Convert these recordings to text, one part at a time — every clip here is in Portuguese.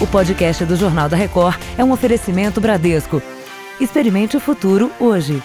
O podcast do Jornal da Record é um oferecimento Bradesco. Experimente o futuro hoje.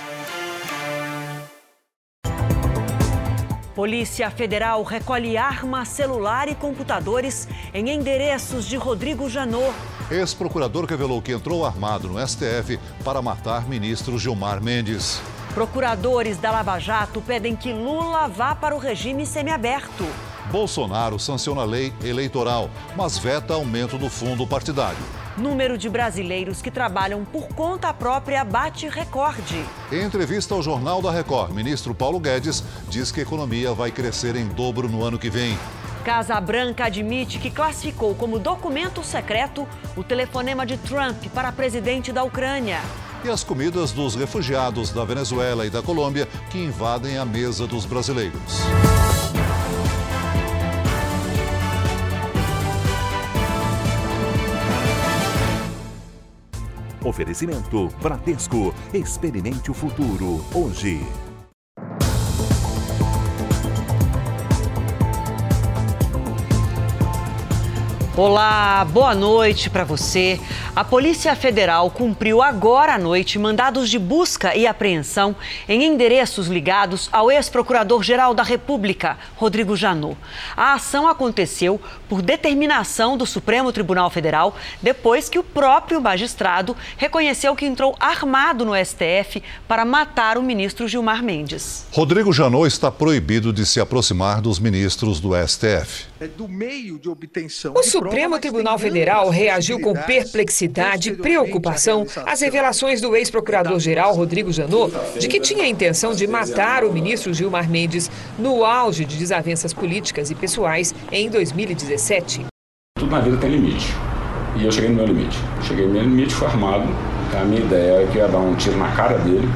Polícia Federal recolhe arma, celular e computadores em endereços de Rodrigo Janot. Ex-procurador revelou que entrou armado no STF para matar ministro Gilmar Mendes. Procuradores da Lava Jato pedem que Lula vá para o regime semiaberto. Bolsonaro sanciona a lei eleitoral, mas veta aumento do fundo partidário. Número de brasileiros que trabalham por conta própria bate recorde. Em entrevista ao Jornal da Record, ministro Paulo Guedes diz que a economia vai crescer em dobro no ano que vem. Casa Branca admite que classificou como documento secreto o telefonema de Trump para presidente da Ucrânia e as comidas dos refugiados da Venezuela e da Colômbia que invadem a mesa dos brasileiros. Oferecimento Bradesco. Experimente o futuro hoje. Olá, boa noite para você. A Polícia Federal cumpriu agora à noite mandados de busca e apreensão em endereços ligados ao ex-procurador-geral da República, Rodrigo Janot. A ação aconteceu por determinação do Supremo Tribunal Federal depois que o próprio magistrado reconheceu que entrou armado no STF para matar o ministro Gilmar Mendes. Rodrigo Janot está proibido de se aproximar dos ministros do STF. É do meio de obtenção. O Supremo Tribunal Federal reagiu com perplexidade e preocupação às revelações do ex-procurador-geral Rodrigo Janot de que tinha a intenção de matar o ministro Gilmar Mendes no auge de desavenças políticas e pessoais em 2017. Tudo na vida tem limite. E eu cheguei no meu limite. Cheguei no meu limite, fui armado. A minha ideia é que ia dar um tiro na cara dele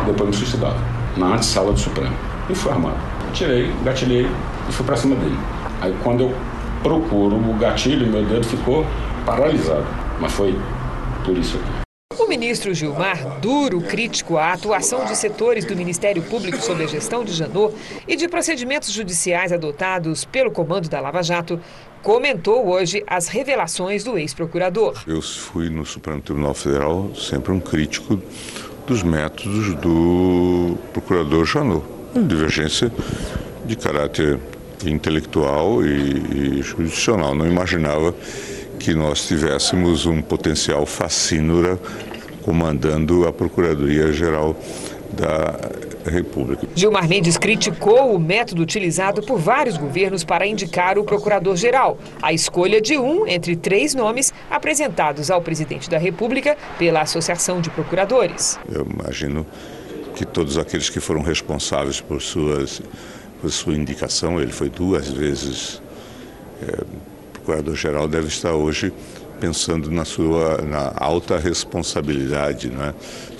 e depois me suicidava. Na antessala do Supremo. E fui armado. Tirei, gatilhei e fui para cima dele. Aí quando eu procuro o gatilho, meu dedo ficou paralisado. Mas foi por isso aqui. O ministro Gilmar, duro crítico à atuação de setores do Ministério Público sob a gestão de Janot e de procedimentos judiciais adotados pelo comando da Lava Jato, comentou hoje as revelações do ex-procurador. Eu fui no Supremo Tribunal Federal sempre um crítico dos métodos do procurador Janot. Uma divergência de caráter intelectual e, e jurisdicional. Não imaginava que nós tivéssemos um potencial facínora comandando a Procuradoria-Geral da República. Gilmar Mendes criticou o método utilizado por vários governos para indicar o procurador-geral, a escolha de um entre três nomes apresentados ao presidente da República pela Associação de Procuradores. Eu imagino que todos aqueles que foram responsáveis por suas por sua indicação, ele foi duas vezes é, procurador-geral, deve estar hoje pensando na sua na alta responsabilidade né,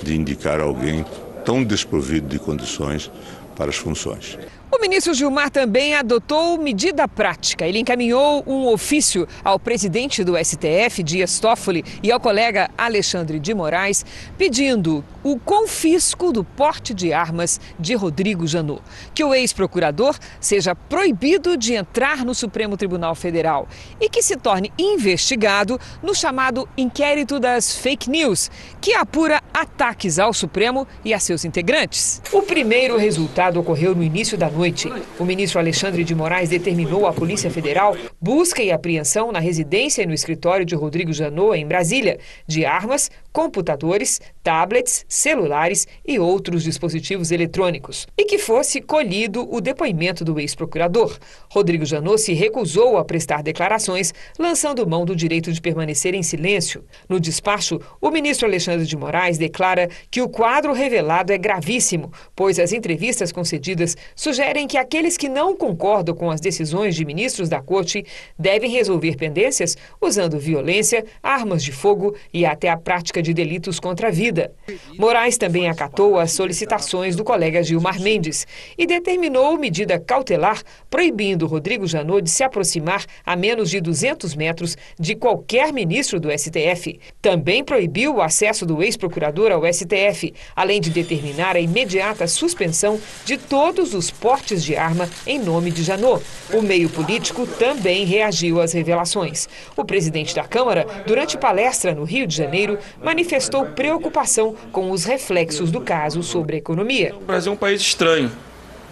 de indicar alguém tão desprovido de condições para as funções. O ministro Gilmar também adotou medida prática. Ele encaminhou um ofício ao presidente do STF, Dias Toffoli, e ao colega Alexandre de Moraes, pedindo o confisco do porte de armas de Rodrigo Janot. Que o ex-procurador seja proibido de entrar no Supremo Tribunal Federal e que se torne investigado no chamado inquérito das fake news, que apura ataques ao Supremo e a seus integrantes. O primeiro resultado ocorreu no início da noite. O ministro Alexandre de Moraes determinou à Polícia Federal busca e apreensão na residência e no escritório de Rodrigo Janot, em Brasília, de armas, computadores, tablets, celulares e outros dispositivos eletrônicos, e que fosse colhido o depoimento do ex-procurador. Rodrigo Janot se recusou a prestar declarações, lançando mão do direito de permanecer em silêncio. No despacho, o ministro Alexandre de Moraes declara que o quadro revelado é gravíssimo, pois as entrevistas concedidas sugerem que aqueles que não concordam com as decisões de ministros da corte devem resolver pendências usando violência, armas de fogo e até a prática de de delitos contra a vida. Moraes também acatou as solicitações do colega Gilmar Mendes e determinou medida cautelar proibindo Rodrigo Janot de se aproximar a menos de 200 metros de qualquer ministro do STF. Também proibiu o acesso do ex-procurador ao STF, além de determinar a imediata suspensão de todos os portes de arma em nome de Janot. O meio político também reagiu às revelações. O presidente da Câmara, durante palestra no Rio de Janeiro, manifestou preocupação com os reflexos do caso sobre a economia. O Brasil é um país estranho,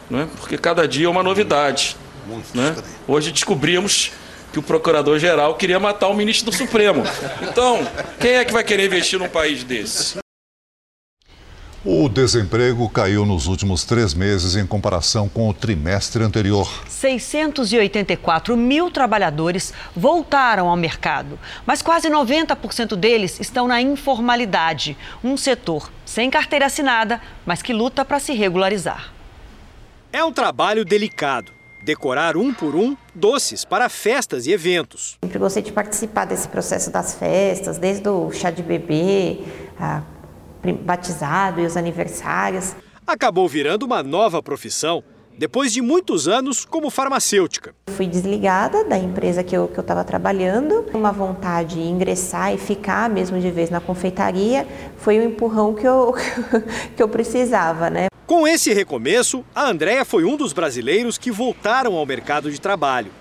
né? porque cada dia é uma novidade. Né? Hoje descobrimos que o procurador-geral queria matar o ministro do Supremo. Então, quem é que vai querer investir num país desse? O desemprego caiu nos últimos três meses em comparação com o trimestre anterior. 684 mil trabalhadores voltaram ao mercado, mas quase 90% deles estão na informalidade, um setor sem carteira assinada, mas que luta para se regularizar. É um trabalho delicado. Decorar um por um doces para festas e eventos. Sempre gostei de participar desse processo das festas, desde o chá de bebê, a batizado e os aniversários. Acabou virando uma nova profissão depois de muitos anos como farmacêutica. Fui desligada da empresa que eu estava trabalhando. Uma vontade de ingressar e ficar mesmo de vez na confeitaria foi o empurrão que eu, que eu precisava, né? Com esse recomeço, a Andrea foi um dos brasileiros que voltaram ao mercado de trabalho.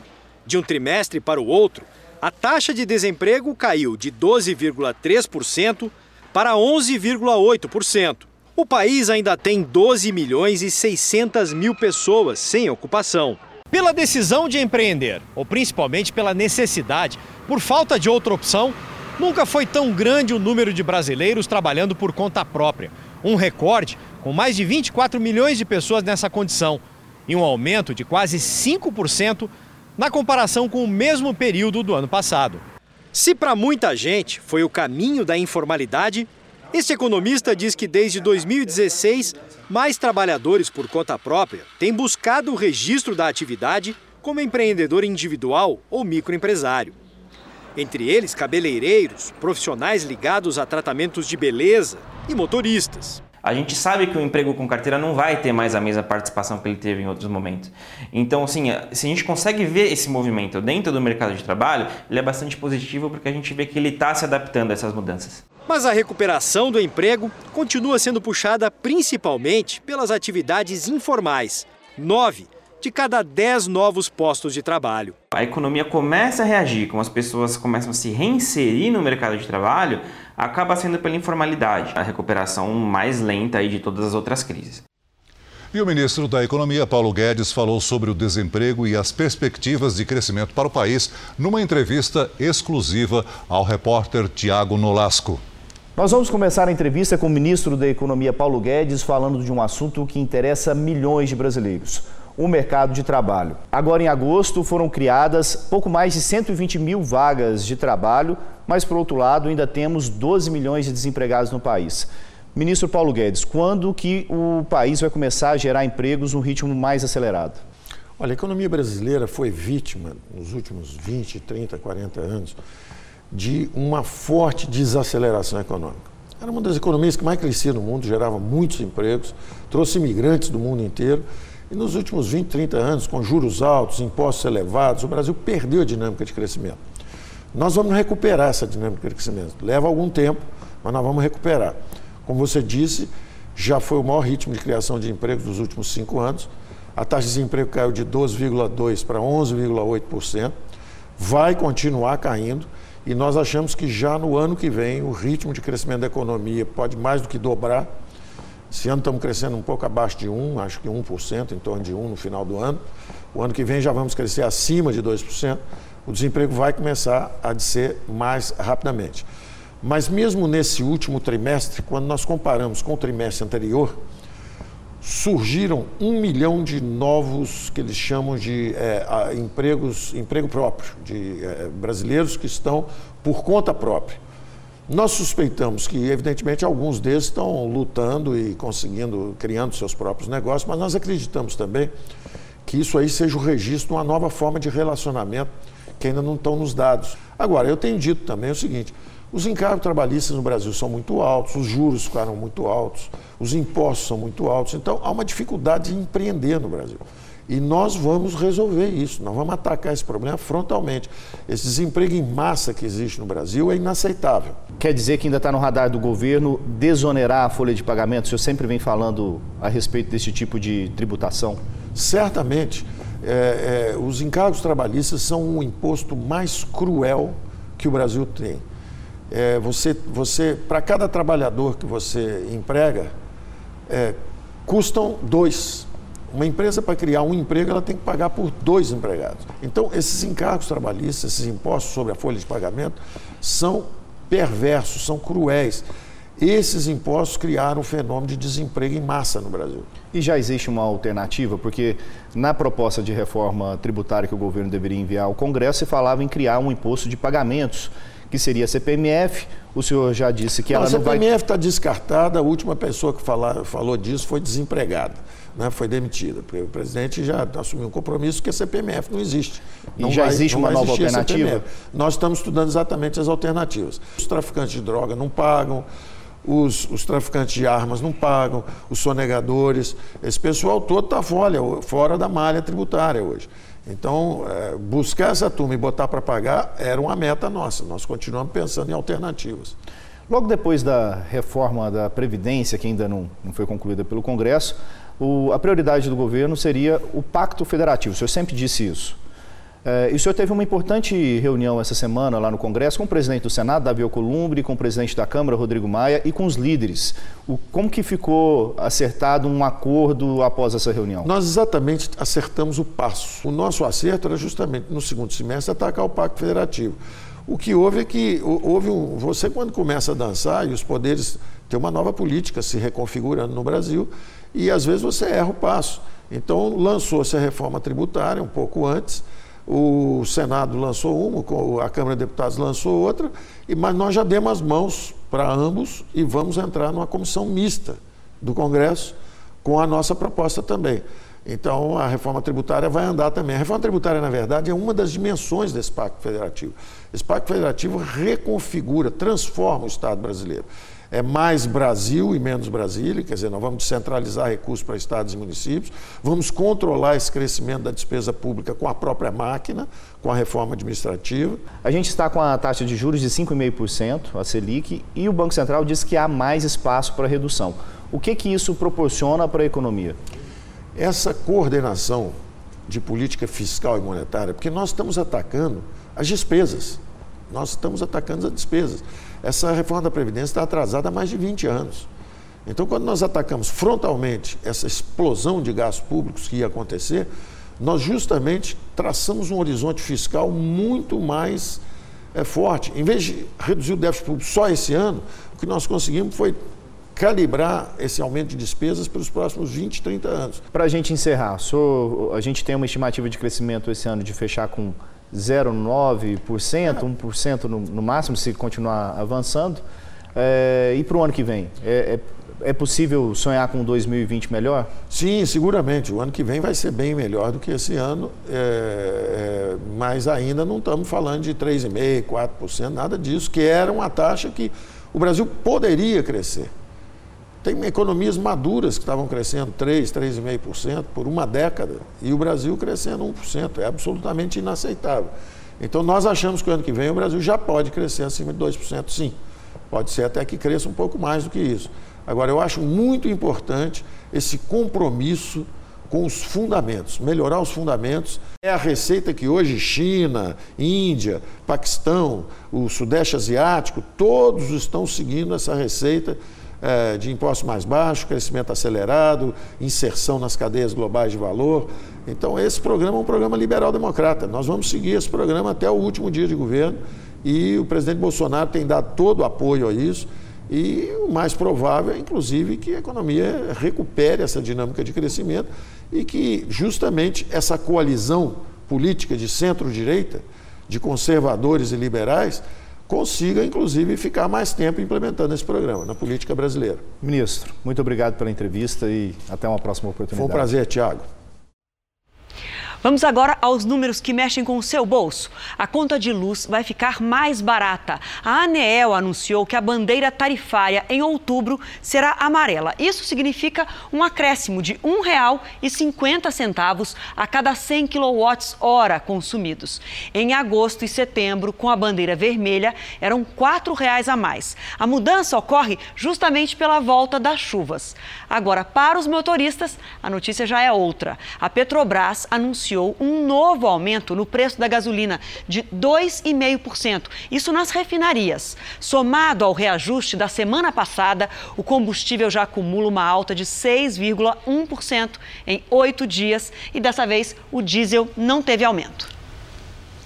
De um trimestre para o outro, a taxa de desemprego caiu de 12,3% para 11,8%. O país ainda tem 12 milhões e 600 mil pessoas sem ocupação. Pela decisão de empreender, ou principalmente pela necessidade, por falta de outra opção, nunca foi tão grande o número de brasileiros trabalhando por conta própria. Um recorde com mais de 24 milhões de pessoas nessa condição e um aumento de quase 5% na comparação com o mesmo período do ano passado. Se para muita gente foi o caminho da informalidade, este economista diz que desde 2016, mais trabalhadores por conta própria têm buscado o registro da atividade como empreendedor individual ou microempresário. Entre eles, cabeleireiros, profissionais ligados a tratamentos de beleza e motoristas a gente sabe que o emprego com carteira não vai ter mais a mesma participação que ele teve em outros momentos. Então, assim, se a gente consegue ver esse movimento dentro do mercado de trabalho, ele é bastante positivo porque a gente vê que ele está se adaptando a essas mudanças. Mas a recuperação do emprego continua sendo puxada principalmente pelas atividades informais. Nove de cada 10 novos postos de trabalho. A economia começa a reagir, como as pessoas começam a se reinserir no mercado de trabalho, acaba sendo pela informalidade, a recuperação mais lenta aí de todas as outras crises. E o ministro da Economia, Paulo Guedes, falou sobre o desemprego e as perspectivas de crescimento para o país numa entrevista exclusiva ao repórter Tiago Nolasco. Nós vamos começar a entrevista com o ministro da Economia, Paulo Guedes, falando de um assunto que interessa milhões de brasileiros o mercado de trabalho. Agora, em agosto, foram criadas pouco mais de 120 mil vagas de trabalho, mas, por outro lado, ainda temos 12 milhões de desempregados no país. Ministro Paulo Guedes, quando que o país vai começar a gerar empregos num ritmo mais acelerado? Olha, a economia brasileira foi vítima, nos últimos 20, 30, 40 anos, de uma forte desaceleração econômica. Era uma das economias que mais crescia no mundo, gerava muitos empregos, trouxe imigrantes do mundo inteiro e nos últimos 20, 30 anos, com juros altos, impostos elevados, o Brasil perdeu a dinâmica de crescimento. Nós vamos recuperar essa dinâmica de crescimento. Leva algum tempo, mas nós vamos recuperar. Como você disse, já foi o maior ritmo de criação de emprego dos últimos cinco anos. A taxa de desemprego caiu de 12,2% para 11,8%. Vai continuar caindo e nós achamos que já no ano que vem o ritmo de crescimento da economia pode mais do que dobrar esse ano estamos crescendo um pouco abaixo de 1, acho que 1%, em torno de 1 no final do ano. O ano que vem já vamos crescer acima de 2%. O desemprego vai começar a descer mais rapidamente. Mas mesmo nesse último trimestre, quando nós comparamos com o trimestre anterior, surgiram um milhão de novos que eles chamam de é, empregos, emprego próprio, de é, brasileiros que estão por conta própria. Nós suspeitamos que, evidentemente, alguns deles estão lutando e conseguindo, criando seus próprios negócios, mas nós acreditamos também que isso aí seja o registro de uma nova forma de relacionamento que ainda não estão nos dados. Agora, eu tenho dito também o seguinte: Os encargos trabalhistas no Brasil são muito altos, os juros ficaram muito altos, os impostos são muito altos, então há uma dificuldade de empreender no Brasil. E nós vamos resolver isso, nós vamos atacar esse problema frontalmente. Esse desemprego em massa que existe no Brasil é inaceitável. Quer dizer que ainda está no radar do governo desonerar a folha de pagamento? O senhor sempre vem falando a respeito desse tipo de tributação? Certamente. É, é, os encargos trabalhistas são um imposto mais cruel que o Brasil tem. É, você, você para cada trabalhador que você emprega, é, custam dois. Uma empresa, para criar um emprego, ela tem que pagar por dois empregados. Então, esses encargos trabalhistas, esses impostos sobre a folha de pagamento, são perversos, são cruéis. Esses impostos criaram um fenômeno de desemprego em massa no Brasil. E já existe uma alternativa? Porque na proposta de reforma tributária que o governo deveria enviar ao Congresso, se falava em criar um imposto de pagamentos, que seria a CPMF. O senhor já disse que ela não, vai... A CPMF está descartada, a última pessoa que fala, falou disso foi desempregada né, foi demitida. O presidente já assumiu um compromisso que a CPMF não existe. Não e já vai, existe uma nova alternativa? Nós estamos estudando exatamente as alternativas. Os traficantes de droga não pagam, os, os traficantes de armas não pagam, os sonegadores, esse pessoal todo está fora, fora da malha tributária hoje. Então, é, buscar essa turma e botar para pagar era uma meta nossa. Nós continuamos pensando em alternativas. Logo depois da reforma da Previdência, que ainda não, não foi concluída pelo Congresso, o, a prioridade do governo seria o Pacto Federativo. O senhor sempre disse isso. É, e o senhor teve uma importante reunião essa semana lá no Congresso com o presidente do Senado, Davi Alcolumbre, com o presidente da Câmara, Rodrigo Maia, e com os líderes. O, como que ficou acertado um acordo após essa reunião? Nós exatamente acertamos o passo. O nosso acerto era justamente no segundo semestre atacar o Pacto Federativo. O que houve é que houve um. Você, quando começa a dançar e os poderes têm uma nova política se reconfigurando no Brasil, e às vezes você erra o passo. Então, lançou-se a reforma tributária um pouco antes, o Senado lançou uma, a Câmara de Deputados lançou outra, mas nós já demos as mãos para ambos e vamos entrar numa comissão mista do Congresso com a nossa proposta também. Então, a reforma tributária vai andar também. A reforma tributária, na verdade, é uma das dimensões desse Pacto Federativo. Esse Pacto Federativo reconfigura, transforma o Estado brasileiro é mais Brasil e menos Brasília, quer dizer, nós vamos descentralizar recursos para estados e municípios, vamos controlar esse crescimento da despesa pública com a própria máquina, com a reforma administrativa. A gente está com a taxa de juros de 5,5%, a Selic, e o Banco Central diz que há mais espaço para redução. O que, que isso proporciona para a economia? Essa coordenação de política fiscal e monetária, porque nós estamos atacando as despesas. Nós estamos atacando as despesas. Essa reforma da Previdência está atrasada há mais de 20 anos. Então, quando nós atacamos frontalmente essa explosão de gastos públicos que ia acontecer, nós justamente traçamos um horizonte fiscal muito mais é, forte. Em vez de reduzir o déficit público só esse ano, o que nós conseguimos foi calibrar esse aumento de despesas pelos próximos 20, 30 anos. Para a gente encerrar, a gente tem uma estimativa de crescimento esse ano de fechar com 0,9%, 1% no, no máximo, se continuar avançando. É, e para o ano que vem? É, é, é, possível sonhar com 2020 melhor? Sim, seguramente. O ano que vem vai ser bem melhor do que esse ano, é, é mas ainda não estamos falando de 3,5%, 4%, nada disso, que era uma taxa que o Brasil poderia crescer. Tem economias maduras que estavam crescendo 3, 3,5% por uma década e o Brasil crescendo 1%. É absolutamente inaceitável. Então nós achamos que o ano que vem o Brasil já pode crescer acima de 2%, sim. Pode ser até que cresça um pouco mais do que isso. Agora, eu acho muito importante esse compromisso com os fundamentos, melhorar os fundamentos. É a receita que hoje China, Índia, Paquistão, o Sudeste Asiático, todos estão seguindo essa receita é, de impostos mais baixos, crescimento acelerado, inserção nas cadeias globais de valor. Então, esse programa é um programa liberal-democrata. Nós vamos seguir esse programa até o último dia de governo e o presidente Bolsonaro tem dado todo o apoio a isso. E o mais provável é, inclusive, que a economia recupere essa dinâmica de crescimento e que, justamente, essa coalizão política de centro-direita, de conservadores e liberais, consiga, inclusive, ficar mais tempo implementando esse programa na política brasileira. Ministro, muito obrigado pela entrevista e até uma próxima oportunidade. Foi um prazer, Tiago. Vamos agora aos números que mexem com o seu bolso. A conta de luz vai ficar mais barata. A ANEEL anunciou que a bandeira tarifária em outubro será amarela. Isso significa um acréscimo de R$ 1,50 a cada 100 kWh consumidos. Em agosto e setembro, com a bandeira vermelha, eram R$ 4,00 a mais. A mudança ocorre justamente pela volta das chuvas. Agora, para os motoristas, a notícia já é outra. A Petrobras anunciou um novo aumento no preço da gasolina de 2,5%. Isso nas refinarias. Somado ao reajuste da semana passada, o combustível já acumula uma alta de 6,1% em oito dias e dessa vez o diesel não teve aumento.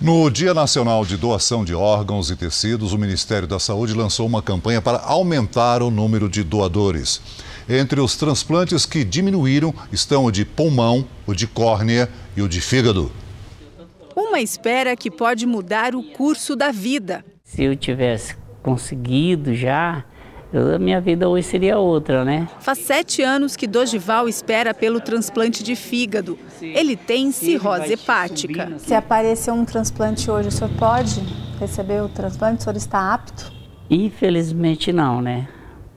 No Dia Nacional de Doação de Órgãos e Tecidos, o Ministério da Saúde lançou uma campanha para aumentar o número de doadores. Entre os transplantes que diminuíram estão o de pulmão, o de córnea e o de fígado. Uma espera que pode mudar o curso da vida. Se eu tivesse conseguido já, a minha vida hoje seria outra, né? Faz sete anos que Dogival espera pelo transplante de fígado. Ele tem cirrose hepática. Se aparecer um transplante hoje, o senhor pode receber o transplante? O senhor está apto? Infelizmente não, né?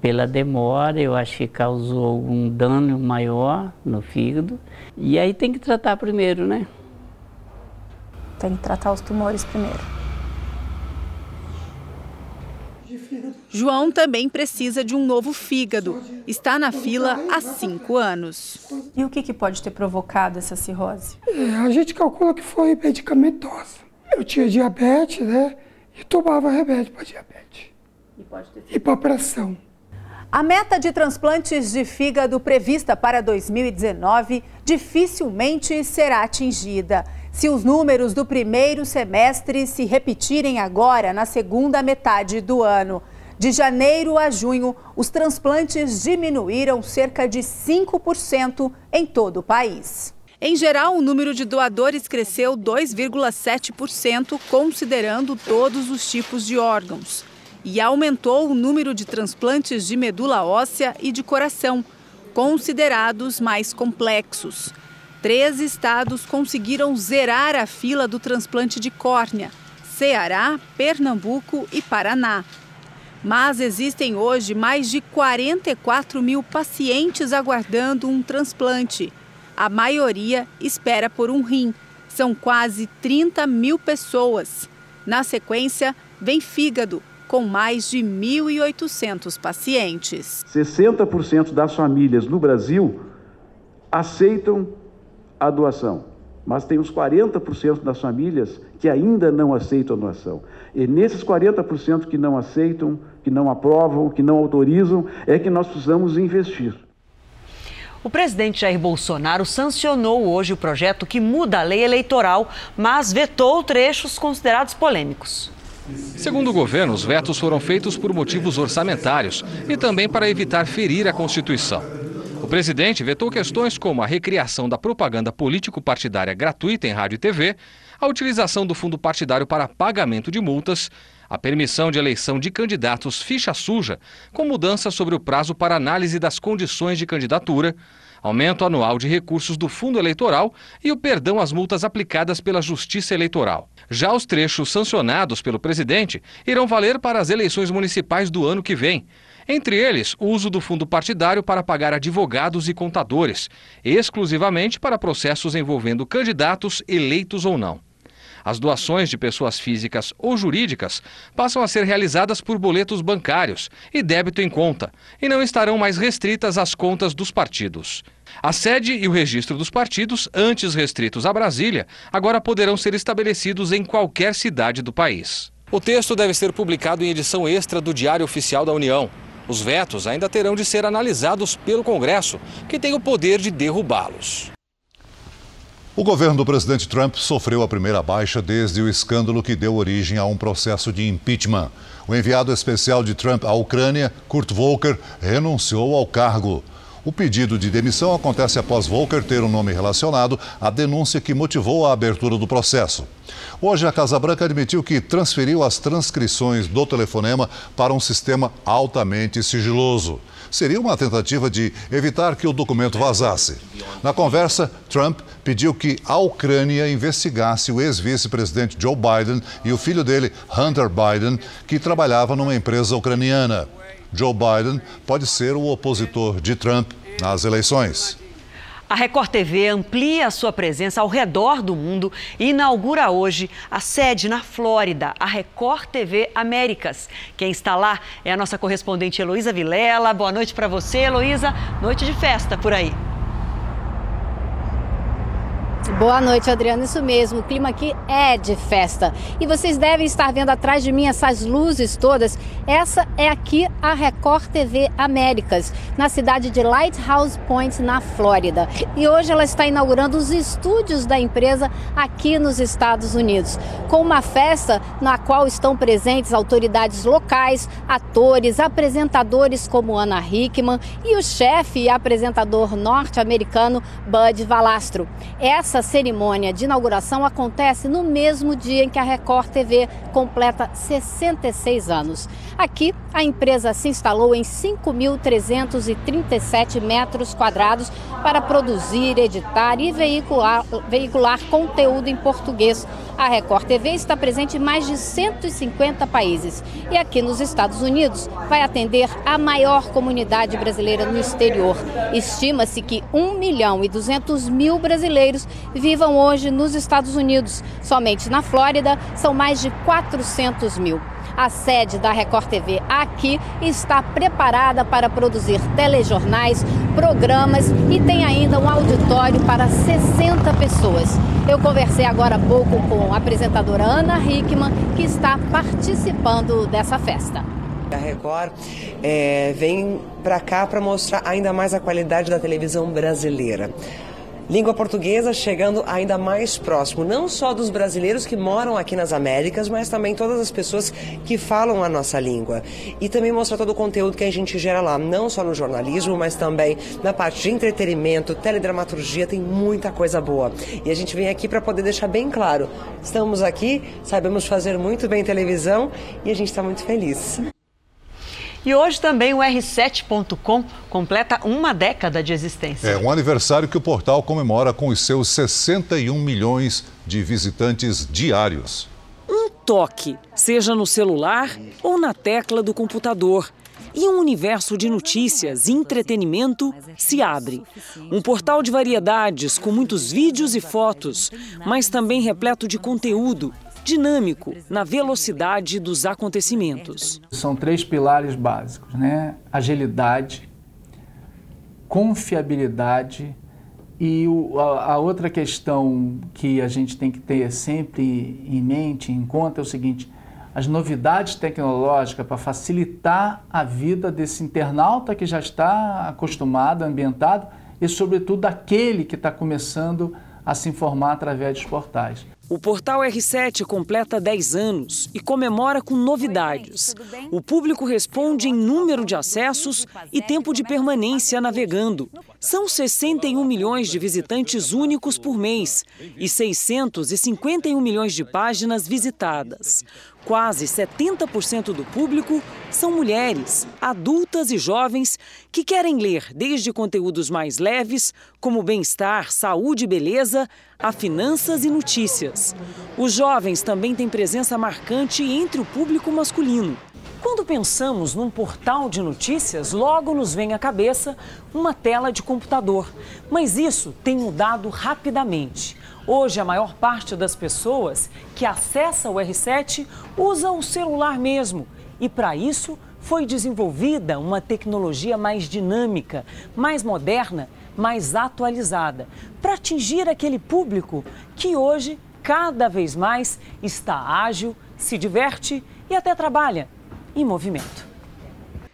Pela demora, eu acho que causou algum dano maior no fígado. E aí tem que tratar primeiro, né? Tem que tratar os tumores primeiro. João também precisa de um novo fígado. Está na fila há cinco anos. E o que, que pode ter provocado essa cirrose? É, a gente calcula que foi medicamentosa. Eu tinha diabetes, né? E tomava remédio para diabetes. E, pode ter e para pressão. A meta de transplantes de fígado prevista para 2019 dificilmente será atingida. Se os números do primeiro semestre se repetirem agora na segunda metade do ano. De janeiro a junho, os transplantes diminuíram cerca de 5% em todo o país. Em geral, o número de doadores cresceu 2,7%, considerando todos os tipos de órgãos. E aumentou o número de transplantes de medula óssea e de coração, considerados mais complexos. Três estados conseguiram zerar a fila do transplante de córnea: Ceará, Pernambuco e Paraná. Mas existem hoje mais de 44 mil pacientes aguardando um transplante. A maioria espera por um rim. São quase 30 mil pessoas. Na sequência, vem fígado, com mais de 1.800 pacientes. 60% das famílias no Brasil aceitam a doação, mas tem os 40% das famílias que ainda não aceitam a doação. E nesses 40% que não aceitam, que não aprovam, que não autorizam, é que nós precisamos investir. O presidente Jair Bolsonaro sancionou hoje o projeto que muda a lei eleitoral, mas vetou trechos considerados polêmicos. Segundo o governo, os vetos foram feitos por motivos orçamentários e também para evitar ferir a Constituição. O presidente vetou questões como a recriação da propaganda político-partidária gratuita em rádio e TV, a utilização do fundo partidário para pagamento de multas, a permissão de eleição de candidatos ficha suja, com mudança sobre o prazo para análise das condições de candidatura, aumento anual de recursos do fundo eleitoral e o perdão às multas aplicadas pela Justiça Eleitoral. Já os trechos sancionados pelo presidente irão valer para as eleições municipais do ano que vem. Entre eles, o uso do fundo partidário para pagar advogados e contadores, exclusivamente para processos envolvendo candidatos eleitos ou não. As doações de pessoas físicas ou jurídicas passam a ser realizadas por boletos bancários e débito em conta, e não estarão mais restritas às contas dos partidos. A sede e o registro dos partidos, antes restritos a Brasília, agora poderão ser estabelecidos em qualquer cidade do país. O texto deve ser publicado em edição extra do Diário Oficial da União. Os vetos ainda terão de ser analisados pelo Congresso, que tem o poder de derrubá-los. O governo do presidente Trump sofreu a primeira baixa desde o escândalo que deu origem a um processo de impeachment. O enviado especial de Trump à Ucrânia, Kurt Volker, renunciou ao cargo. O pedido de demissão acontece após Volker ter um nome relacionado à denúncia que motivou a abertura do processo. Hoje, a Casa Branca admitiu que transferiu as transcrições do telefonema para um sistema altamente sigiloso. Seria uma tentativa de evitar que o documento vazasse. Na conversa, Trump pediu que a Ucrânia investigasse o ex-vice-presidente Joe Biden e o filho dele, Hunter Biden, que trabalhava numa empresa ucraniana. Joe Biden pode ser o opositor de Trump nas eleições. A Record TV amplia sua presença ao redor do mundo e inaugura hoje a sede na Flórida, a Record TV Américas. Quem está lá é a nossa correspondente Heloísa Vilela. Boa noite para você, Heloísa. Noite de festa por aí. Boa noite, Adriano. Isso mesmo, o clima aqui é de festa. E vocês devem estar vendo atrás de mim essas luzes todas. Essa é aqui a Record TV Américas, na cidade de Lighthouse Point, na Flórida. E hoje ela está inaugurando os estúdios da empresa aqui nos Estados Unidos, com uma festa na qual estão presentes autoridades locais, atores, apresentadores como Ana Hickman e o chefe e apresentador norte-americano Bud Valastro. Essa essa cerimônia de inauguração acontece no mesmo dia em que a Record TV completa 66 anos. Aqui, a empresa se instalou em 5.337 metros quadrados para produzir, editar e veicular, veicular conteúdo em português. A Record TV está presente em mais de 150 países e aqui nos Estados Unidos vai atender a maior comunidade brasileira no exterior. Estima-se que 1 milhão e 200 mil brasileiros vivam hoje nos Estados Unidos. Somente na Flórida são mais de 400 mil. A sede da Record TV aqui está preparada para produzir telejornais, programas e tem ainda um auditório para 60 pessoas. Eu conversei agora há pouco com a apresentadora Ana Hickman, que está participando dessa festa. A Record é, vem para cá para mostrar ainda mais a qualidade da televisão brasileira. Língua portuguesa chegando ainda mais próximo, não só dos brasileiros que moram aqui nas Américas, mas também todas as pessoas que falam a nossa língua. E também mostrar todo o conteúdo que a gente gera lá, não só no jornalismo, mas também na parte de entretenimento, teledramaturgia, tem muita coisa boa. E a gente vem aqui para poder deixar bem claro: estamos aqui, sabemos fazer muito bem televisão e a gente está muito feliz. E hoje também o R7.com completa uma década de existência. É um aniversário que o portal comemora com os seus 61 milhões de visitantes diários. Um toque, seja no celular ou na tecla do computador. E um universo de notícias e entretenimento se abre. Um portal de variedades com muitos vídeos e fotos, mas também repleto de conteúdo dinâmico na velocidade dos acontecimentos. São três pilares básicos, né? Agilidade, confiabilidade e o, a, a, outra questão que a gente tem que ter sempre em mente, em conta, é o seguinte: as novidades tecnológicas para facilitar a vida desse internauta que já está acostumado, ambientado e, sobretudo, aquele que está começando a se informar através dos portais. O portal R7 completa 10 anos e comemora com novidades. O público responde em número de acessos e tempo de permanência navegando. São 61 milhões de visitantes únicos por mês e 651 milhões de páginas visitadas. Quase 70% do público são mulheres, adultas e jovens que querem ler desde conteúdos mais leves, como bem-estar, saúde e beleza, a finanças e notícias. Os jovens também têm presença marcante entre o público masculino. Quando pensamos num portal de notícias, logo nos vem à cabeça uma tela de computador. Mas isso tem mudado rapidamente. Hoje, a maior parte das pessoas que acessa o R7 usa o celular mesmo. E para isso foi desenvolvida uma tecnologia mais dinâmica, mais moderna, mais atualizada, para atingir aquele público que hoje, cada vez mais, está ágil, se diverte e até trabalha em movimento.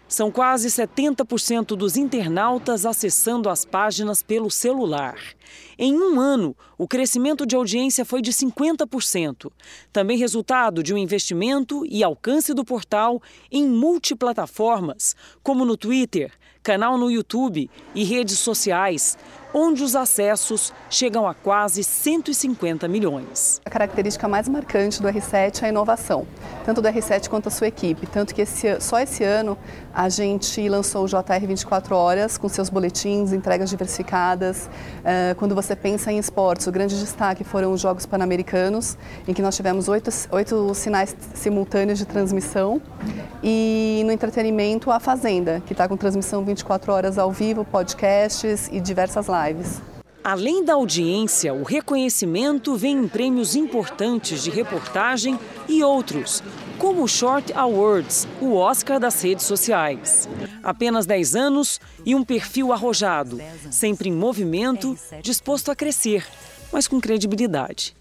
São quase 70% dos internautas acessando as páginas pelo celular. Em um ano, o crescimento de audiência foi de 50%, também resultado de um investimento e alcance do portal em multiplataformas, como no Twitter, canal no YouTube e redes sociais, onde os acessos chegam a quase 150 milhões. A característica mais marcante do R7 é a inovação, tanto do R7 quanto da sua equipe. Tanto que esse, só esse ano a gente lançou o JR 24 Horas com seus boletins, entregas diversificadas. Uh, quando você pensa em esportes, o grande destaque foram os Jogos Pan-Americanos, em que nós tivemos oito, oito sinais simultâneos de transmissão. E no entretenimento, a Fazenda, que está com transmissão 24 horas ao vivo, podcasts e diversas lives lives. Além da audiência, o reconhecimento vem em prêmios importantes de reportagem e outros, como o Short Awards, o Oscar das redes sociais. Apenas 10 anos e um perfil arrojado, sempre em movimento, disposto a crescer, mas com credibilidade.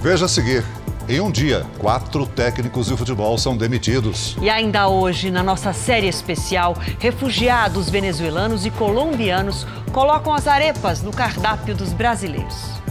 Veja a seguir. Em um dia, quatro técnicos de futebol são demitidos. E ainda hoje, na nossa série especial, refugiados venezuelanos e colombianos colocam as arepas no cardápio dos brasileiros.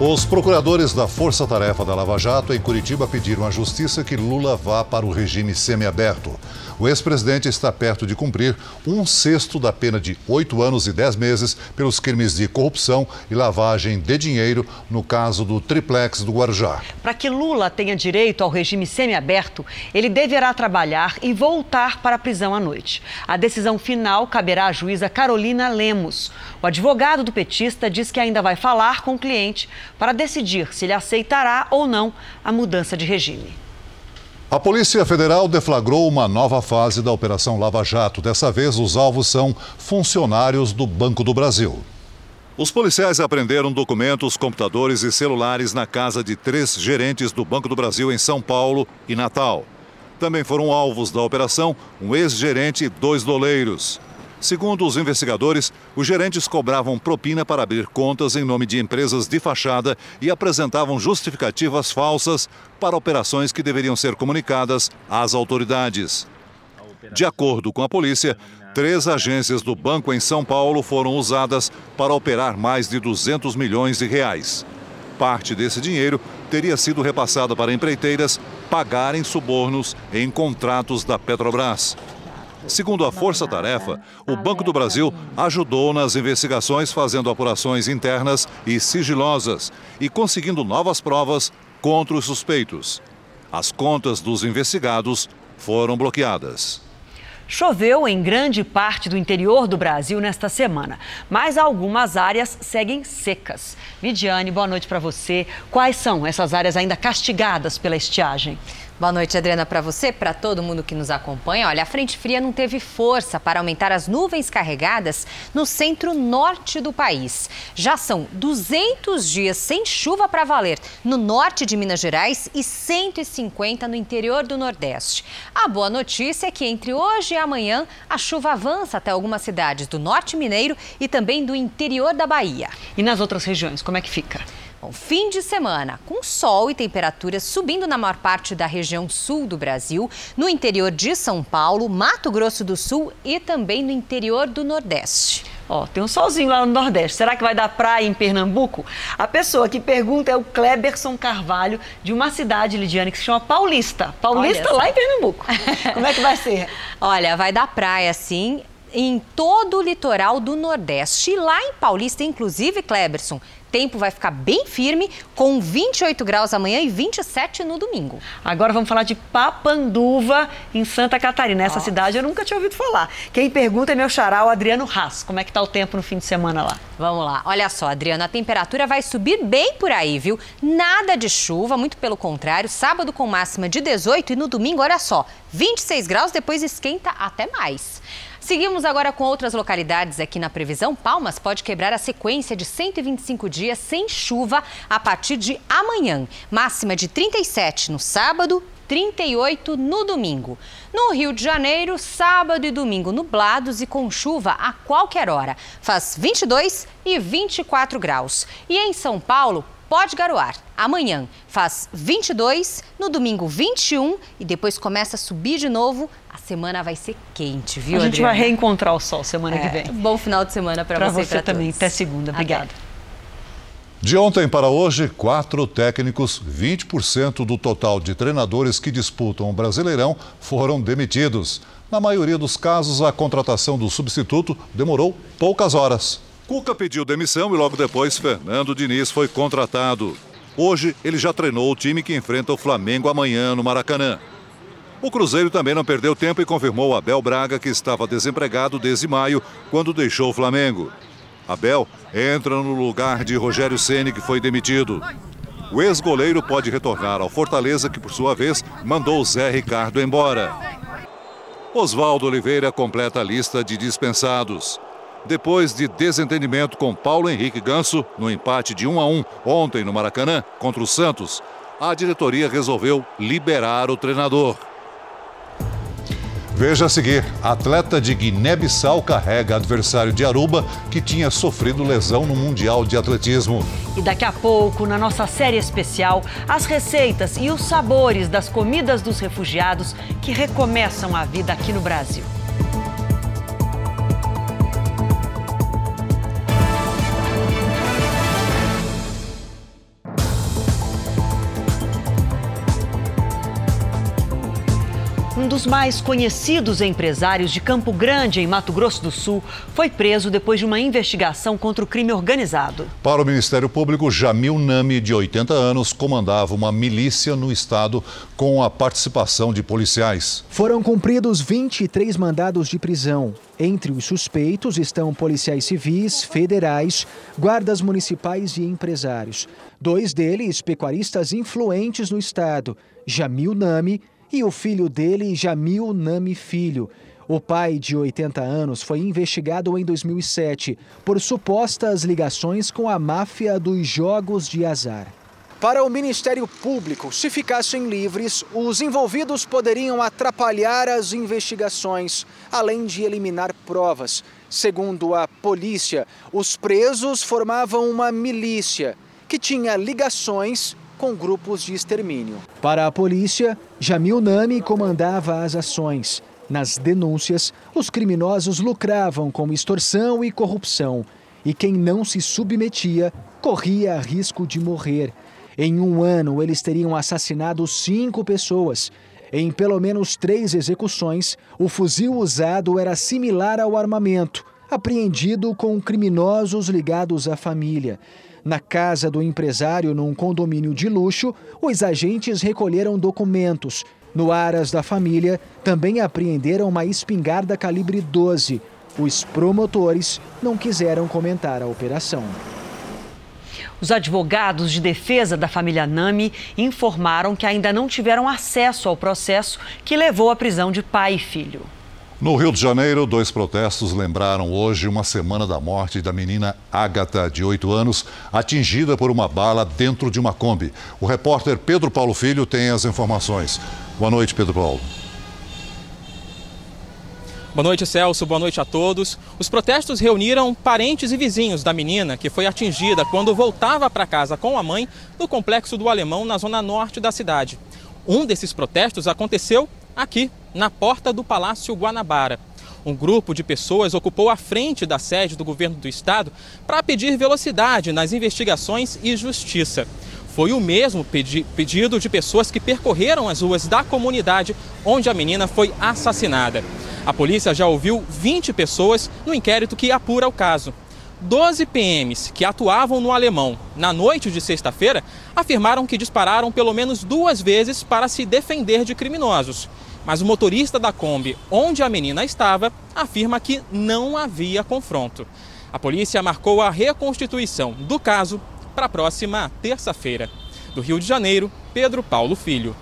Os procuradores da Força Tarefa da Lava Jato em Curitiba pediram à Justiça que Lula vá para o regime semiaberto. O ex-presidente está perto de cumprir um sexto da pena de oito anos e dez meses pelos crimes de corrupção e lavagem de dinheiro no caso do triplex do Guarujá. Para que Lula tenha direito ao regime semiaberto, ele deverá trabalhar e voltar para a prisão à noite. A decisão final caberá à juíza Carolina Lemos. O advogado do petista diz que ainda vai falar com o cliente para decidir se ele aceitará ou não a mudança de regime. A Polícia Federal deflagrou uma nova fase da Operação Lava Jato. Dessa vez, os alvos são funcionários do Banco do Brasil. Os policiais apreenderam documentos, computadores e celulares na casa de três gerentes do Banco do Brasil em São Paulo e Natal. Também foram alvos da operação um ex-gerente e dois doleiros. Segundo os investigadores, os gerentes cobravam propina para abrir contas em nome de empresas de fachada e apresentavam justificativas falsas para operações que deveriam ser comunicadas às autoridades. De acordo com a polícia, três agências do banco em São Paulo foram usadas para operar mais de 200 milhões de reais. Parte desse dinheiro teria sido repassado para empreiteiras pagarem subornos em contratos da Petrobras. Segundo a Força Tarefa, o Banco do Brasil ajudou nas investigações fazendo apurações internas e sigilosas e conseguindo novas provas contra os suspeitos. As contas dos investigados foram bloqueadas. Choveu em grande parte do interior do Brasil nesta semana, mas algumas áreas seguem secas. Vidiane, boa noite para você. Quais são essas áreas ainda castigadas pela estiagem? Boa noite, Adriana, para você, para todo mundo que nos acompanha. Olha, a frente fria não teve força para aumentar as nuvens carregadas no centro-norte do país. Já são 200 dias sem chuva para valer no norte de Minas Gerais e 150 no interior do Nordeste. A boa notícia é que entre hoje e amanhã a chuva avança até algumas cidades do norte mineiro e também do interior da Bahia. E nas outras regiões, como é que fica? Bom, fim de semana, com sol e temperaturas subindo na maior parte da região sul do Brasil, no interior de São Paulo, Mato Grosso do Sul e também no interior do Nordeste. Ó, tem um solzinho lá no Nordeste. Será que vai dar praia em Pernambuco? A pessoa que pergunta é o Kleberson Carvalho, de uma cidade, Lidiane, que se chama Paulista. Paulista lá em Pernambuco. Como é que vai ser? Olha, vai dar praia sim em todo o litoral do Nordeste. E lá em Paulista, inclusive, Kleberson, tempo vai ficar bem firme, com 28 graus amanhã e 27 no domingo. Agora vamos falar de Papanduva, em Santa Catarina. Essa Nossa. cidade eu nunca tinha ouvido falar. Quem pergunta é meu xará, o Adriano Haas. Como é que tá o tempo no fim de semana lá? Vamos lá. Olha só, Adriano, a temperatura vai subir bem por aí, viu? Nada de chuva, muito pelo contrário. Sábado com máxima de 18 e no domingo, olha só, 26 graus, depois esquenta até mais. Seguimos agora com outras localidades aqui na previsão. Palmas pode quebrar a sequência de 125 dias sem chuva a partir de amanhã. Máxima de 37 no sábado, 38 no domingo. No Rio de Janeiro, sábado e domingo nublados e com chuva a qualquer hora. Faz 22 e 24 graus. E em São Paulo, pode garoar. Amanhã faz 22, no domingo 21 e depois começa a subir de novo. Semana vai ser quente, viu, A gente Adriana? vai reencontrar o sol semana É, que vem. Bom final de semana para você, e você pra também. todos. Até segunda. Obrigada. De ontem para hoje, quatro técnicos, 20% do total de treinadores que disputam o Brasileirão, foram demitidos. Na maioria dos casos, a contratação do substituto demorou poucas horas. Cuca pediu demissão e logo depois Fernando Diniz foi contratado. Hoje, ele já treinou o time que enfrenta o Flamengo amanhã no Maracanã. O Cruzeiro também não perdeu tempo e confirmou Abel Braga, que estava desempregado desde maio, quando deixou o Flamengo. Abel entra no lugar de Rogério Ceni, que foi demitido. O ex-goleiro pode retornar ao Fortaleza, que por sua vez mandou Zé Ricardo embora. Oswaldo Oliveira completa a lista de dispensados. Depois de desentendimento com Paulo Henrique Ganso, no empate de 1 a 1 ontem no Maracanã contra o Santos, a diretoria resolveu liberar o treinador. Veja a seguir: atleta de Guiné-Bissau carrega adversário de Aruba que tinha sofrido lesão no Mundial de Atletismo. E daqui a pouco, na nossa série especial, as receitas e os sabores das comidas dos refugiados que recomeçam a vida aqui no Brasil. Dos mais conhecidos empresários de Campo Grande, em Mato Grosso do Sul, foi preso depois de uma investigação contra o crime organizado. Para o Ministério Público, Jamil Nami, de 80 anos, comandava uma milícia no estado com a participação de policiais. Foram cumpridos 23 mandados de prisão. Entre os suspeitos estão policiais civis, federais, guardas municipais e empresários. Dois deles, pecuaristas influentes no estado, Jamil Nami e o filho dele, Jamil Nami Filho. O pai, de 80 anos, foi investigado em 2007 por supostas ligações com a máfia dos jogos de azar. Para o Ministério Público, se ficassem livres, os envolvidos poderiam atrapalhar as investigações, além de eliminar provas. Segundo a polícia, os presos formavam uma milícia que tinha ligações com grupos de extermínio. Para a polícia, Jamil Nami comandava as ações. Nas denúncias, os criminosos lucravam com extorsão e corrupção. E quem não se submetia corria risco de morrer. Em um ano, eles teriam assassinado cinco pessoas. Em pelo menos três execuções, o fuzil usado era similar ao armamento, apreendido com criminosos ligados à família. Na casa do empresário, num condomínio de luxo, os agentes recolheram documentos. No Aras da família, também apreenderam uma espingarda calibre 12. Os promotores não quiseram comentar a operação. Os advogados de defesa da família Nami informaram que ainda não tiveram acesso ao processo que levou à prisão de pai e filho. No Rio de Janeiro, dois protestos lembraram hoje uma semana da morte da menina Ágata, de 8 anos, atingida por uma bala dentro de uma Kombi. O repórter Pedro Paulo Filho tem as informações. Boa noite, Pedro Paulo. Boa noite, Celso. Boa noite a todos. Os protestos reuniram parentes e vizinhos da menina que foi atingida quando voltava para casa com a mãe no complexo do Alemão, na zona norte da cidade. Um desses protestos aconteceu aqui, na porta do Palácio Guanabara. Um grupo de pessoas ocupou a frente da sede do governo do estado para pedir velocidade nas investigações e justiça. Foi o mesmo pedi pedido de pessoas que percorreram as ruas da comunidade onde a menina foi assassinada. A polícia já ouviu 20 pessoas no inquérito que apura o caso. 12 PMs que atuavam no alemão na noite de sexta-feira afirmaram que dispararam pelo menos duas vezes para se defender de criminosos. Mas o motorista da Kombi, onde a menina estava, afirma que não havia confronto. A polícia marcou a reconstituição do caso para a próxima terça-feira. Do Rio de Janeiro, Pedro Paulo Filho.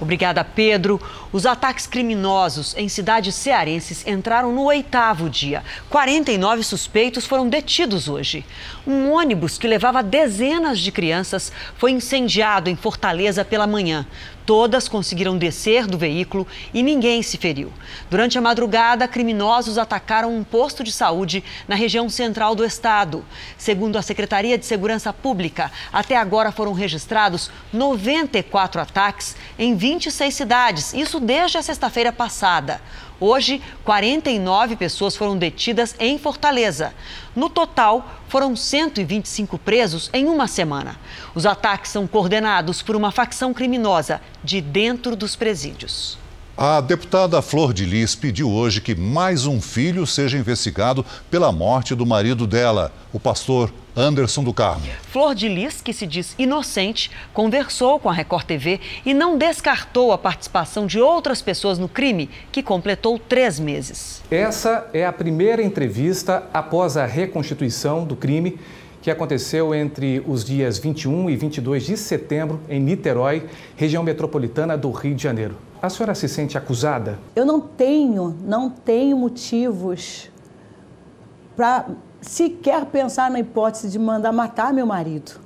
Obrigada, Pedro. Os ataques criminosos em cidades cearenses entraram no oitavo dia. 49 suspeitos foram detidos hoje. Um ônibus que levava dezenas de crianças foi incendiado em Fortaleza pela manhã. Todas conseguiram descer do veículo e ninguém se feriu. Durante a madrugada, criminosos atacaram um posto de saúde na região central do estado. Segundo a Secretaria de Segurança Pública, até agora foram registrados 94 ataques em 26 cidades, isso desde a sexta-feira passada. Hoje, 49 pessoas foram detidas em Fortaleza. No total, foram 125 presos em uma semana. Os ataques são coordenados por uma facção criminosa de dentro dos presídios. A deputada Flor de Lis pediu hoje que mais um filho seja investigado pela morte do marido dela, o pastor Anderson do Carmo. Flor de Lis, que se diz inocente, conversou com a Record TV e não descartou a participação de outras pessoas no crime, que completou três meses. Essa é a primeira entrevista após a reconstituição do crime que aconteceu entre os dias 21 e 22 de setembro em Niterói, região metropolitana do Rio de Janeiro. A senhora se sente acusada? Eu não tenho, não tenho motivos para sequer pensar na hipótese de mandar matar meu marido.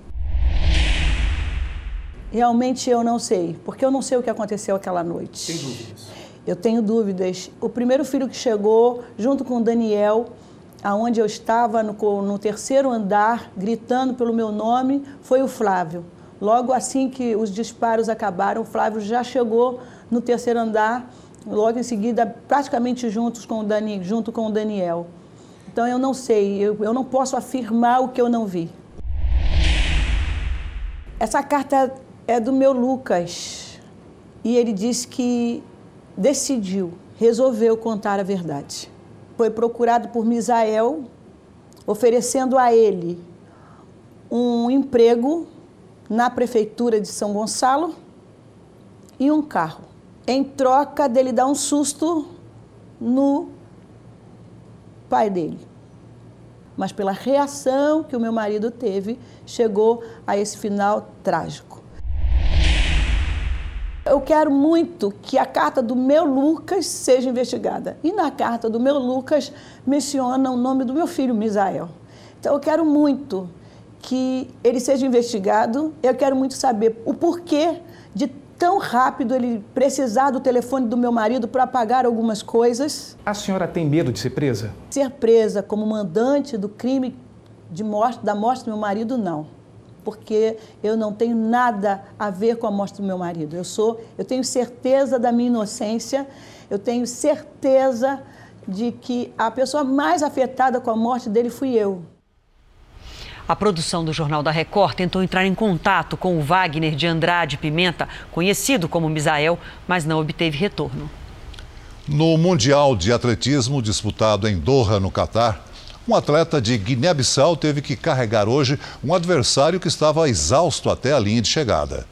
Realmente eu não sei, porque eu não sei o que aconteceu aquela noite. Tem dúvidas? Eu tenho dúvidas. O primeiro filho que chegou, junto com o Daniel, aonde eu estava no, no terceiro andar, gritando pelo meu nome, foi o Flávio. Logo assim que os disparos acabaram, o Flávio já chegou no terceiro andar, logo em seguida, praticamente juntos com o Dani, junto com o Daniel. Então eu não sei, eu, eu não posso afirmar o que eu não vi. Essa carta é do meu Lucas e ele disse que decidiu, resolveu contar a verdade. Foi procurado por Misael, oferecendo a ele um emprego na prefeitura de São Gonçalo e um carro em troca dele dar um susto no pai dele. Mas pela reação que o meu marido teve, chegou a esse final trágico. Eu quero muito que a carta do meu Lucas seja investigada. E na carta do meu Lucas menciona o nome do meu filho, Misael. Então eu quero muito que ele seja investigado. Eu quero muito saber o porquê de tão rápido ele precisar do telefone do meu marido para pagar algumas coisas. A senhora tem medo de ser presa? Ser presa como mandante do crime de morte, da morte do meu marido, não. Porque eu não tenho nada a ver com a morte do meu marido. Eu sou, eu tenho certeza da minha inocência, eu tenho certeza de que a pessoa mais afetada com a morte dele fui eu. A produção do Jornal da Record tentou entrar em contato com o Wagner de Andrade Pimenta, conhecido como Misael, mas não obteve retorno. No Mundial de Atletismo disputado em Doha, no Catar, um atleta de Guiné-Bissau teve que carregar hoje um adversário que estava exausto até a linha de chegada.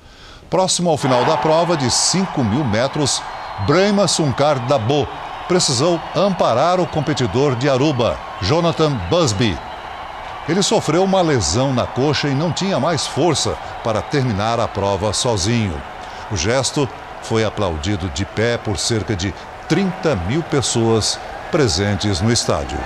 Próximo ao final da prova de 5 mil metros, Brahma Sunkar Dabo precisou amparar o competidor de Aruba, Jonathan Busby, ele sofreu uma lesão na coxa e não tinha mais força para terminar a prova sozinho. O gesto foi aplaudido de pé por cerca de 30 mil pessoas presentes no estádio.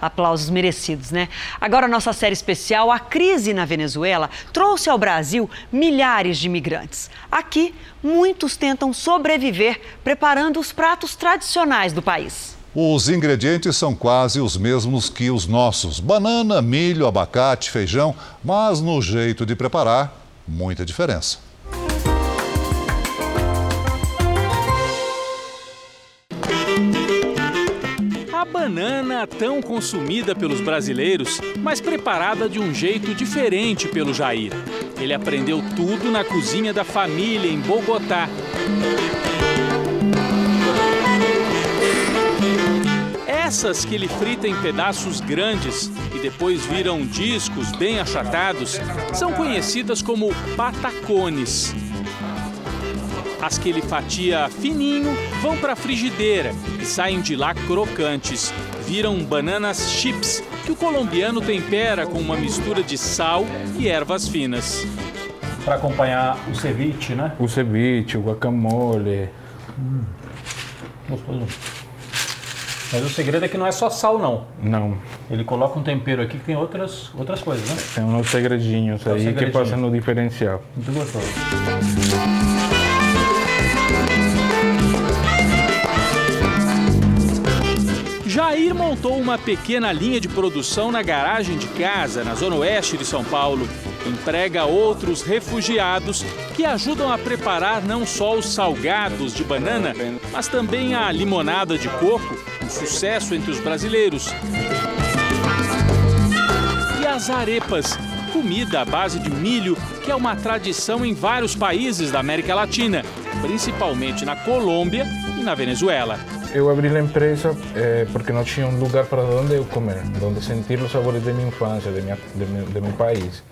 Aplausos merecidos, né? Agora, nossa série especial, A Crise na Venezuela, trouxe ao Brasil milhares de imigrantes. Aqui, muitos tentam sobreviver preparando os pratos tradicionais do país. Os ingredientes são quase os mesmos que os nossos: banana, milho, abacate, feijão, mas no jeito de preparar, muita diferença. A banana tão consumida pelos brasileiros, mas preparada de um jeito diferente pelo Jair. Ele aprendeu tudo na cozinha da família em Bogotá. Essas que ele frita em pedaços grandes e depois viram discos bem achatados são conhecidas como patacones. As que ele fatia fininho vão para a frigideira e saem de lá crocantes. Viram bananas chips, que o colombiano tempera com uma mistura de sal e ervas finas. Para acompanhar o ceviche, né? O ceviche, o guacamole. Hum, gostoso. Mas o segredo é que não é só sal, não. Não. Ele coloca um tempero aqui que tem outras, outras coisas, né? Tem uns segredinhos tem aí segredinho. que fazendo no diferencial. Muito gostoso. Jair montou uma pequena linha de produção na garagem de casa, na zona oeste de São Paulo. Emprega outros refugiados que ajudam a preparar não só os salgados de banana, mas também a limonada de coco sucesso entre os brasileiros. E as arepas, comida à base de milho, que é uma tradição em vários países da América Latina, principalmente na Colômbia e na Venezuela. Eu abri a empresa eh, porque não tinha um lugar para onde eu comer, onde sentir os sabores de minha infância, de, minha, de, meu, de meu país.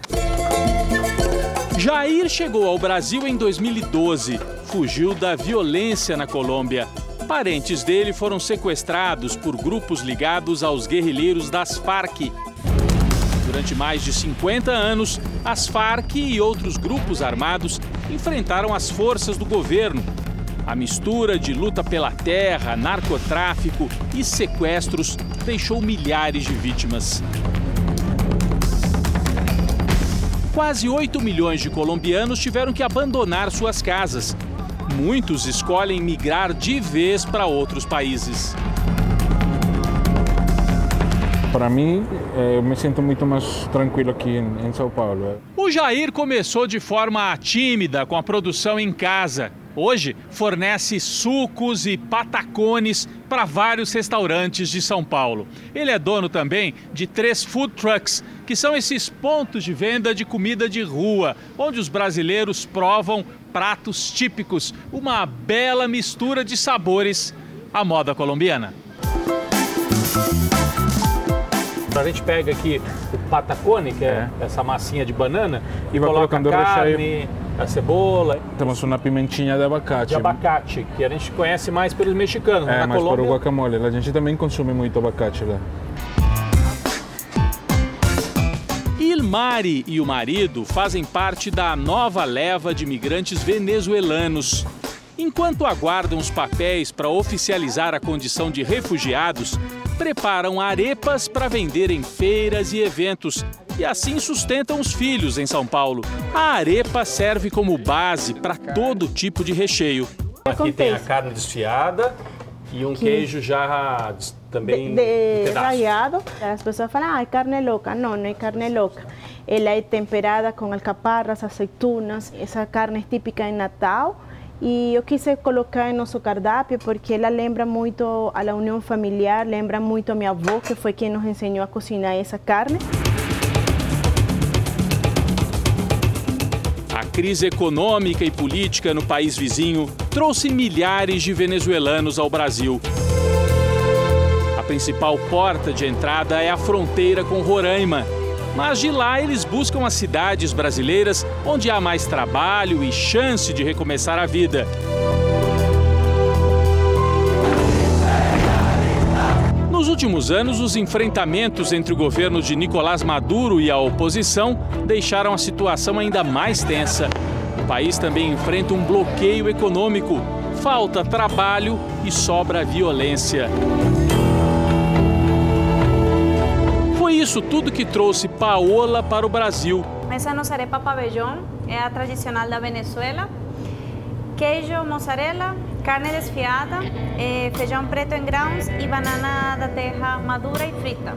Jair chegou ao Brasil em 2012. Fugiu da violência na Colômbia. Parentes dele foram sequestrados por grupos ligados aos guerrilheiros das Farc. Durante mais de 50 anos, as Farc e outros grupos armados enfrentaram as forças do governo. A mistura de luta pela terra, narcotráfico e sequestros deixou milhares de vítimas. Quase 8 milhões de colombianos tiveram que abandonar suas casas. Muitos escolhem migrar de vez para outros países. Para mim, eh, eu me sinto muito mais tranquilo aqui em São Paulo. O Jair começou de forma tímida com a produção em casa. Hoje fornece sucos e patacones para vários restaurantes de São Paulo. Ele é dono também de três food trucks, que são esses pontos de venda de comida de rua, onde os brasileiros provam pratos típicos, uma bela mistura de sabores à moda colombiana. A gente pega aqui o patacone, que é, é. essa massinha de banana, e, e coloca colocando carne, recheio. a cebola. Temos uma pimentinha de abacate. De abacate, que a gente conhece mais pelos mexicanos. É, Na mas Colômbia... para o guacamole. A gente também consome muito abacate lá. Ilmari e o marido fazem parte da nova leva de imigrantes venezuelanos. Enquanto aguardam os papéis para oficializar a condição de refugiados, preparam arepas para vender em feiras e eventos e assim sustentam os filhos em São Paulo. A arepa serve como base para todo tipo de recheio. Aqui tem a carne desfiada e um queijo já também de, de. As pessoas falam, ah, é carne louca. Não, não é carne louca. Ela é temperada com alcaparras, azeitonas. Essa carne é típica em Natal. E eu quis colocar em nosso cardápio porque ela lembra muito a união familiar, lembra muito a minha avó, que foi quem nos ensinou a cozinhar essa carne. A crise econômica e política no país vizinho trouxe milhares de venezuelanos ao Brasil. A principal porta de entrada é a fronteira com Roraima. Mas de lá eles buscam as cidades brasileiras onde há mais trabalho e chance de recomeçar a vida. Nos últimos anos, os enfrentamentos entre o governo de Nicolás Maduro e a oposição deixaram a situação ainda mais tensa. O país também enfrenta um bloqueio econômico, falta trabalho e sobra violência. Isso tudo que trouxe Paola para o Brasil. Essa nossa arepa pabellón é a tradicional da Venezuela. Queijo, mozzarella, carne desfiada, eh, feijão preto em grãos e banana da terra madura e frita.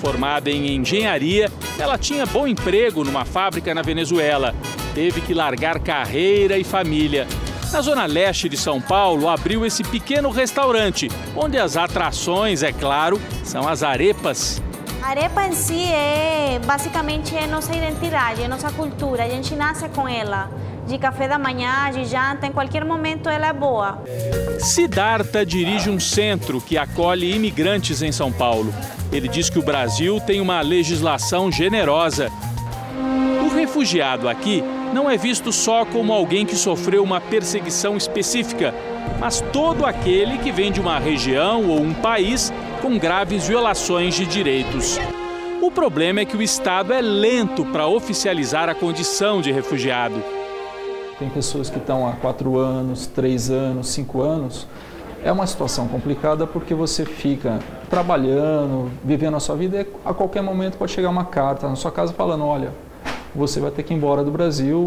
Formada em engenharia, ela tinha bom emprego numa fábrica na Venezuela. Teve que largar carreira e família. Na zona leste de São Paulo, abriu esse pequeno restaurante, onde as atrações, é claro, são as arepas. A arepa em si é basicamente é nossa identidade, é nossa cultura. A gente nasce com ela. De café da manhã, de janta, em qualquer momento ela é boa. Siddhartha dirige um centro que acolhe imigrantes em São Paulo. Ele diz que o Brasil tem uma legislação generosa. O refugiado aqui não é visto só como alguém que sofreu uma perseguição específica, mas todo aquele que vem de uma região ou um país com graves violações de direitos. O problema é que o Estado é lento para oficializar a condição de refugiado. Tem pessoas que estão há quatro anos, três anos, cinco anos. É uma situação complicada porque você fica trabalhando, vivendo a sua vida e a qualquer momento pode chegar uma carta na sua casa falando: olha, você vai ter que ir embora do Brasil.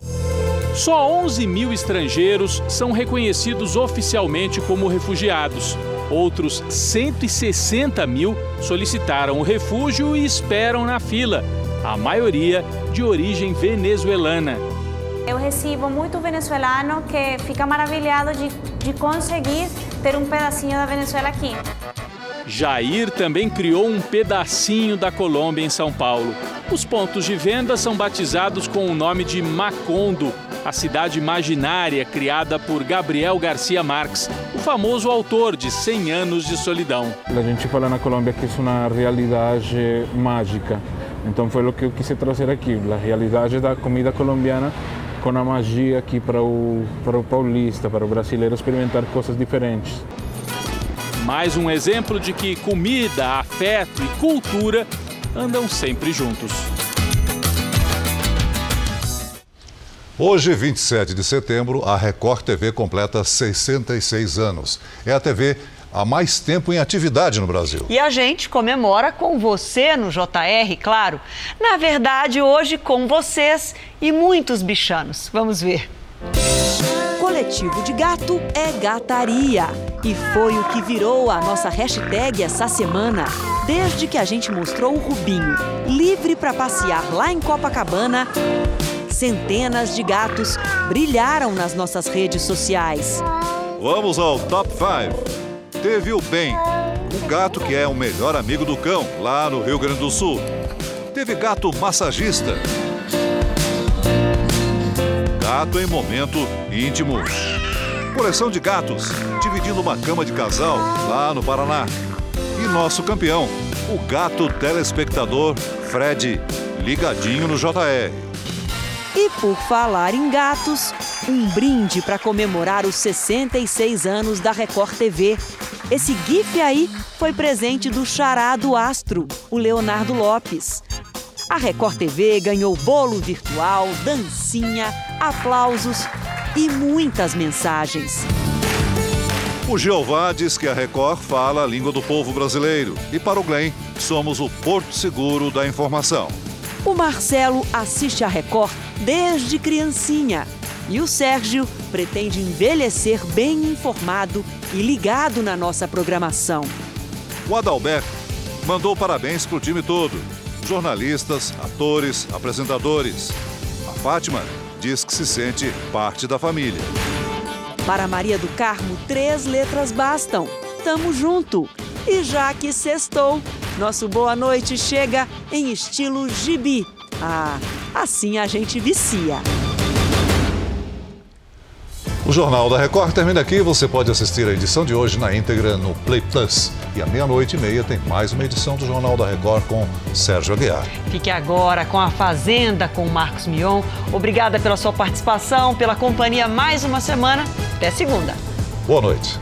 Só 11 mil estrangeiros são reconhecidos oficialmente como refugiados. Outros 160 mil solicitaram o refúgio e esperam na fila, a maioria de origem venezuelana. Eu recebo muito venezuelano que fica maravilhado de, de conseguir ter um pedacinho da Venezuela aqui. Jair também criou um pedacinho da Colômbia em São Paulo. Os pontos de venda são batizados com o nome de Macondo, a cidade imaginária criada por Gabriel Garcia Marques, o famoso autor de 100 anos de solidão. A gente fala na Colômbia que é uma realidade mágica. Então foi o que eu quis trazer aqui, a realidade da comida colombiana com a magia aqui para o, para o paulista, para o brasileiro experimentar coisas diferentes. Mais um exemplo de que comida, afeto e cultura andam sempre juntos. Hoje, 27 de setembro, a Record TV completa 66 anos. É a TV há mais tempo em atividade no Brasil. E a gente comemora com você no JR, claro. Na verdade, hoje com vocês e muitos bichanos. Vamos ver. Coletivo de gato é gataria. E foi o que virou a nossa hashtag essa semana. Desde que a gente mostrou o Rubinho livre para passear lá em Copacabana, centenas de gatos brilharam nas nossas redes sociais. Vamos ao Top 5. Teve o Ben, o gato que é o melhor amigo do cão, lá no Rio Grande do Sul. Teve gato massagista. Gato em momento íntimo. Coleção de gatos, dividindo uma cama de casal lá no Paraná. E nosso campeão, o gato telespectador Fred, ligadinho no JR. E por falar em gatos, um brinde para comemorar os 66 anos da Record TV. Esse GIF aí foi presente do Chará do Astro, o Leonardo Lopes. A Record TV ganhou bolo virtual, dancinha, aplausos e muitas mensagens. O Jeová diz que a Record fala a língua do povo brasileiro. E para o Glenn, somos o porto seguro da informação. O Marcelo assiste a Record desde criancinha. E o Sérgio pretende envelhecer bem informado e ligado na nossa programação. O Adalberto mandou parabéns para o time todo: jornalistas, atores, apresentadores. A Fátima diz que se sente parte da família. Para Maria do Carmo, três letras bastam. Tamo junto. E já que sextou, nosso boa noite chega em estilo gibi. Ah, assim a gente vicia. O Jornal da Record termina aqui. Você pode assistir a edição de hoje na íntegra no Play Plus. E à meia-noite e meia tem mais uma edição do Jornal da Record com Sérgio Aguiar. Fique agora com a Fazenda com o Marcos Mion. Obrigada pela sua participação, pela companhia mais uma semana. Até segunda. Boa noite.